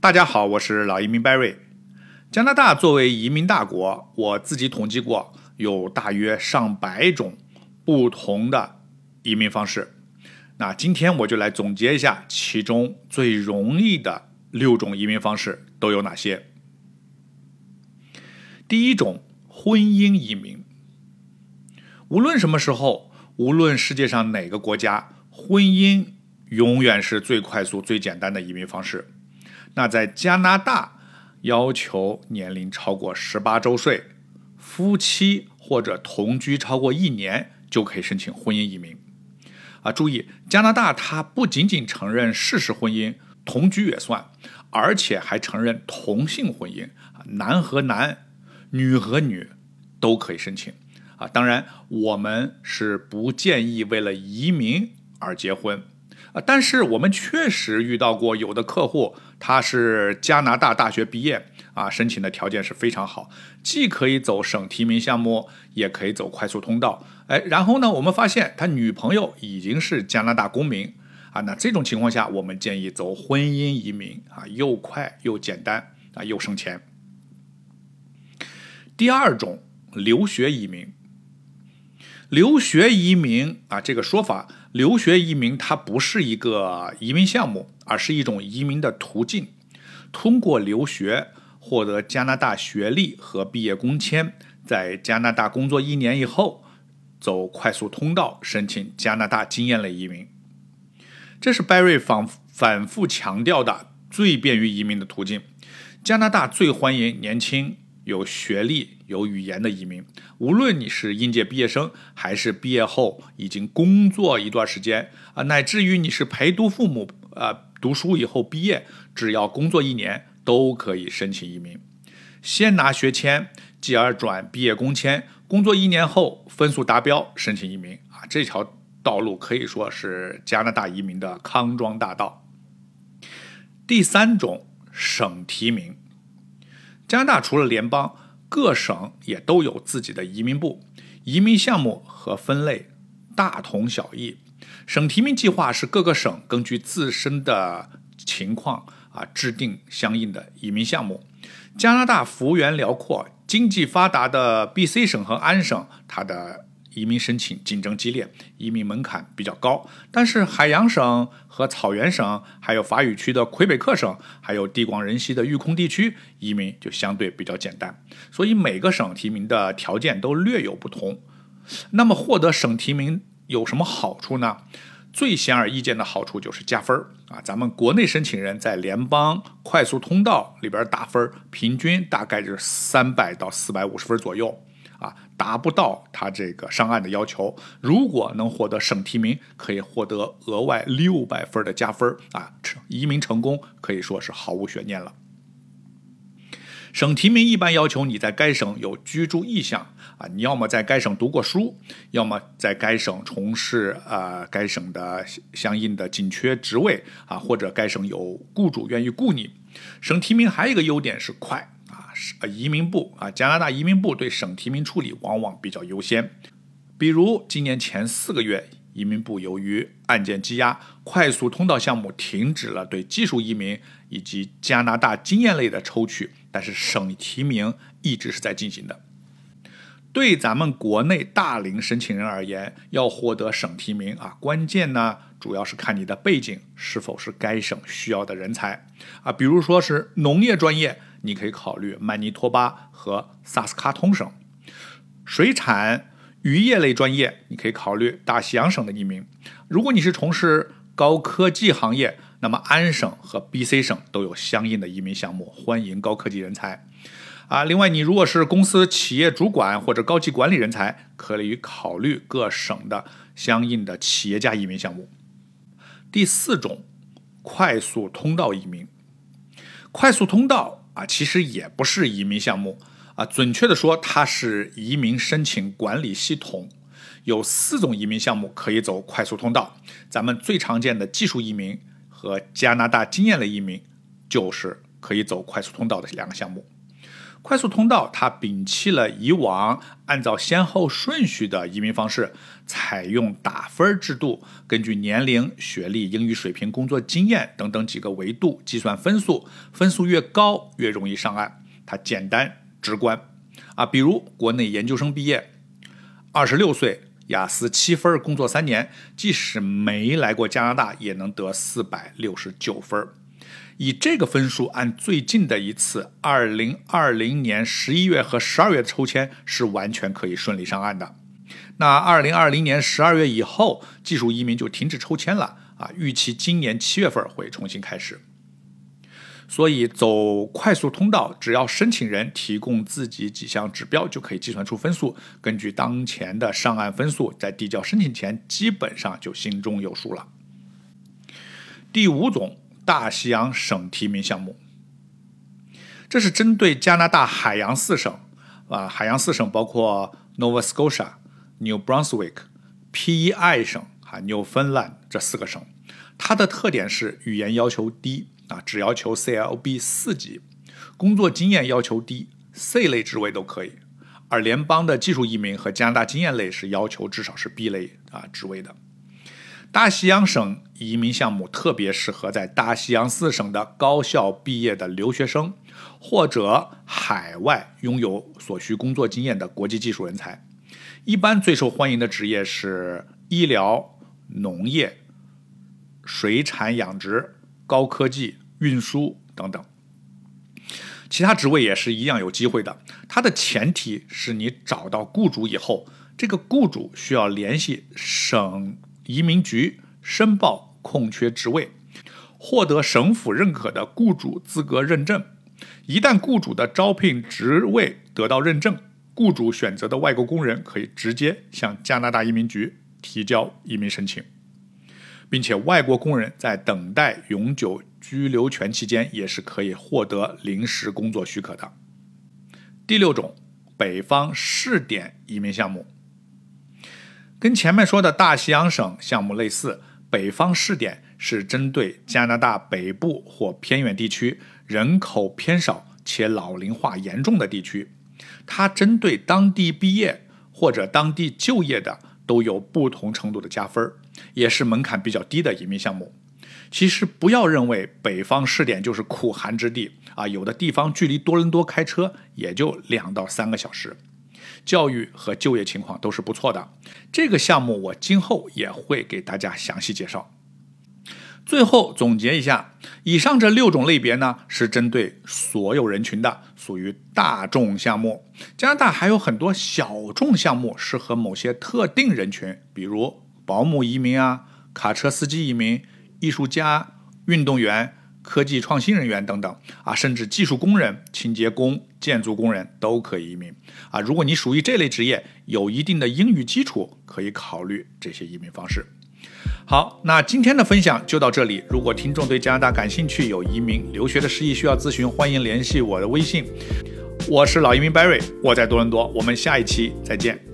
大家好，我是老移民 Barry。加拿大作为移民大国，我自己统计过，有大约上百种不同的移民方式。那今天我就来总结一下，其中最容易的六种移民方式都有哪些。第一种，婚姻移民。无论什么时候，无论世界上哪个国家，婚姻永远是最快速、最简单的移民方式。那在加拿大，要求年龄超过十八周岁，夫妻或者同居超过一年就可以申请婚姻移民。啊，注意，加拿大它不仅仅承认事实婚姻，同居也算，而且还承认同性婚姻，啊男和男，女和女都可以申请。啊，当然，我们是不建议为了移民而结婚，但是我们确实遇到过有的客户，他是加拿大大学毕业，啊，申请的条件是非常好，既可以走省提名项目，也可以走快速通道，哎，然后呢，我们发现他女朋友已经是加拿大公民，啊，那这种情况下，我们建议走婚姻移民，啊，又快又简单，啊，又省钱。第二种，留学移民。留学移民啊，这个说法，留学移民它不是一个移民项目，而是一种移民的途径。通过留学获得加拿大学历和毕业工签，在加拿大工作一年以后，走快速通道申请加拿大经验类移民。这是 Barry 反反复强调的最便于移民的途径。加拿大最欢迎年轻。有学历、有语言的移民，无论你是应届毕业生，还是毕业后已经工作一段时间啊，乃至于你是陪读父母啊读书以后毕业，只要工作一年都可以申请移民。先拿学签，继而转毕业工签，工作一年后分数达标申请移民啊，这条道路可以说是加拿大移民的康庄大道。第三种省提名。加拿大除了联邦，各省也都有自己的移民部，移民项目和分类大同小异。省提名计划是各个省根据自身的情况啊制定相应的移民项目。加拿大幅员辽阔，经济发达的 B.C 省和安省，它的。移民申请竞争激烈，移民门槛比较高。但是海洋省和草原省，还有法语区的魁北克省，还有地广人稀的育空地区，移民就相对比较简单。所以每个省提名的条件都略有不同。那么获得省提名有什么好处呢？最显而易见的好处就是加分啊！咱们国内申请人在联邦快速通道里边打分，平均大概是三百到四百五十分左右。啊，达不到他这个上岸的要求。如果能获得省提名，可以获得额外六百分的加分啊，移民成功可以说是毫无悬念了。省提名一般要求你在该省有居住意向啊，你要么在该省读过书，要么在该省从事啊该省的相应的紧缺职位啊，或者该省有雇主愿意雇你。省提名还有一个优点是快。啊，移民部啊，加拿大移民部对省提名处理往往比较优先。比如今年前四个月，移民部由于案件积压，快速通道项目停止了对技术移民以及加拿大经验类的抽取，但是省提名一直是在进行的。对咱们国内大龄申请人而言，要获得省提名啊，关键呢主要是看你的背景是否是该省需要的人才啊，比如说是农业专业。你可以考虑曼尼托巴和萨斯卡通省，水产渔业类专业，你可以考虑大西洋省的移民。如果你是从事高科技行业，那么安省和 B.C 省都有相应的移民项目，欢迎高科技人才。啊，另外你如果是公司企业主管或者高级管理人才，可以考虑各省的相应的企业家移民项目。第四种，快速通道移民，快速通道。啊，其实也不是移民项目啊，准确的说，它是移民申请管理系统。有四种移民项目可以走快速通道，咱们最常见的技术移民和加拿大经验类移民就是可以走快速通道的两个项目。快速通道它摒弃了以往按照先后顺序的移民方式，采用打分制度，根据年龄、学历、英语水平、工作经验等等几个维度计算分数，分数越高越容易上岸。它简单直观啊，比如国内研究生毕业，二十六岁，雅思七分，工作三年，即使没来过加拿大，也能得四百六十九分。以这个分数，按最近的一次二零二零年十一月和十二月的抽签，是完全可以顺利上岸的。那二零二零年十二月以后，技术移民就停止抽签了啊，预期今年七月份会重新开始。所以走快速通道，只要申请人提供自己几项指标，就可以计算出分数。根据当前的上岸分数，在递交申请前，基本上就心中有数了。第五种。大西洋省提名项目，这是针对加拿大海洋四省啊，海洋四省包括 Nova Scotia、New Brunswick、PEI 省啊、，New Finland 这四个省。它的特点是语言要求低啊，只要求 CLB 四级，工作经验要求低，C 类职位都可以。而联邦的技术移民和加拿大经验类是要求至少是 B 类啊职位的。大西洋省移民项目特别适合在大西洋四省的高校毕业的留学生，或者海外拥有所需工作经验的国际技术人才。一般最受欢迎的职业是医疗、农业、水产养殖、高科技、运输等等。其他职位也是一样有机会的。它的前提是你找到雇主以后，这个雇主需要联系省。移民局申报空缺职位，获得省府认可的雇主资格认证。一旦雇主的招聘职位得到认证，雇主选择的外国工人可以直接向加拿大移民局提交移民申请，并且外国工人在等待永久居留权期间也是可以获得临时工作许可的。第六种，北方试点移民项目。跟前面说的大西洋省项目类似，北方试点是针对加拿大北部或偏远地区人口偏少且老龄化严重的地区，它针对当地毕业或者当地就业的都有不同程度的加分，也是门槛比较低的移民项目。其实不要认为北方试点就是苦寒之地啊，有的地方距离多伦多开车也就两到三个小时。教育和就业情况都是不错的，这个项目我今后也会给大家详细介绍。最后总结一下，以上这六种类别呢是针对所有人群的，属于大众项目。加拿大还有很多小众项目，适合某些特定人群，比如保姆移民啊、卡车司机移民、艺术家、运动员。科技创新人员等等啊，甚至技术工人、清洁工、建筑工人都可以移民啊。如果你属于这类职业，有一定的英语基础，可以考虑这些移民方式。好，那今天的分享就到这里。如果听众对加拿大感兴趣，有移民留学的事宜需要咨询，欢迎联系我的微信。我是老移民 Barry，我在多伦多。我们下一期再见。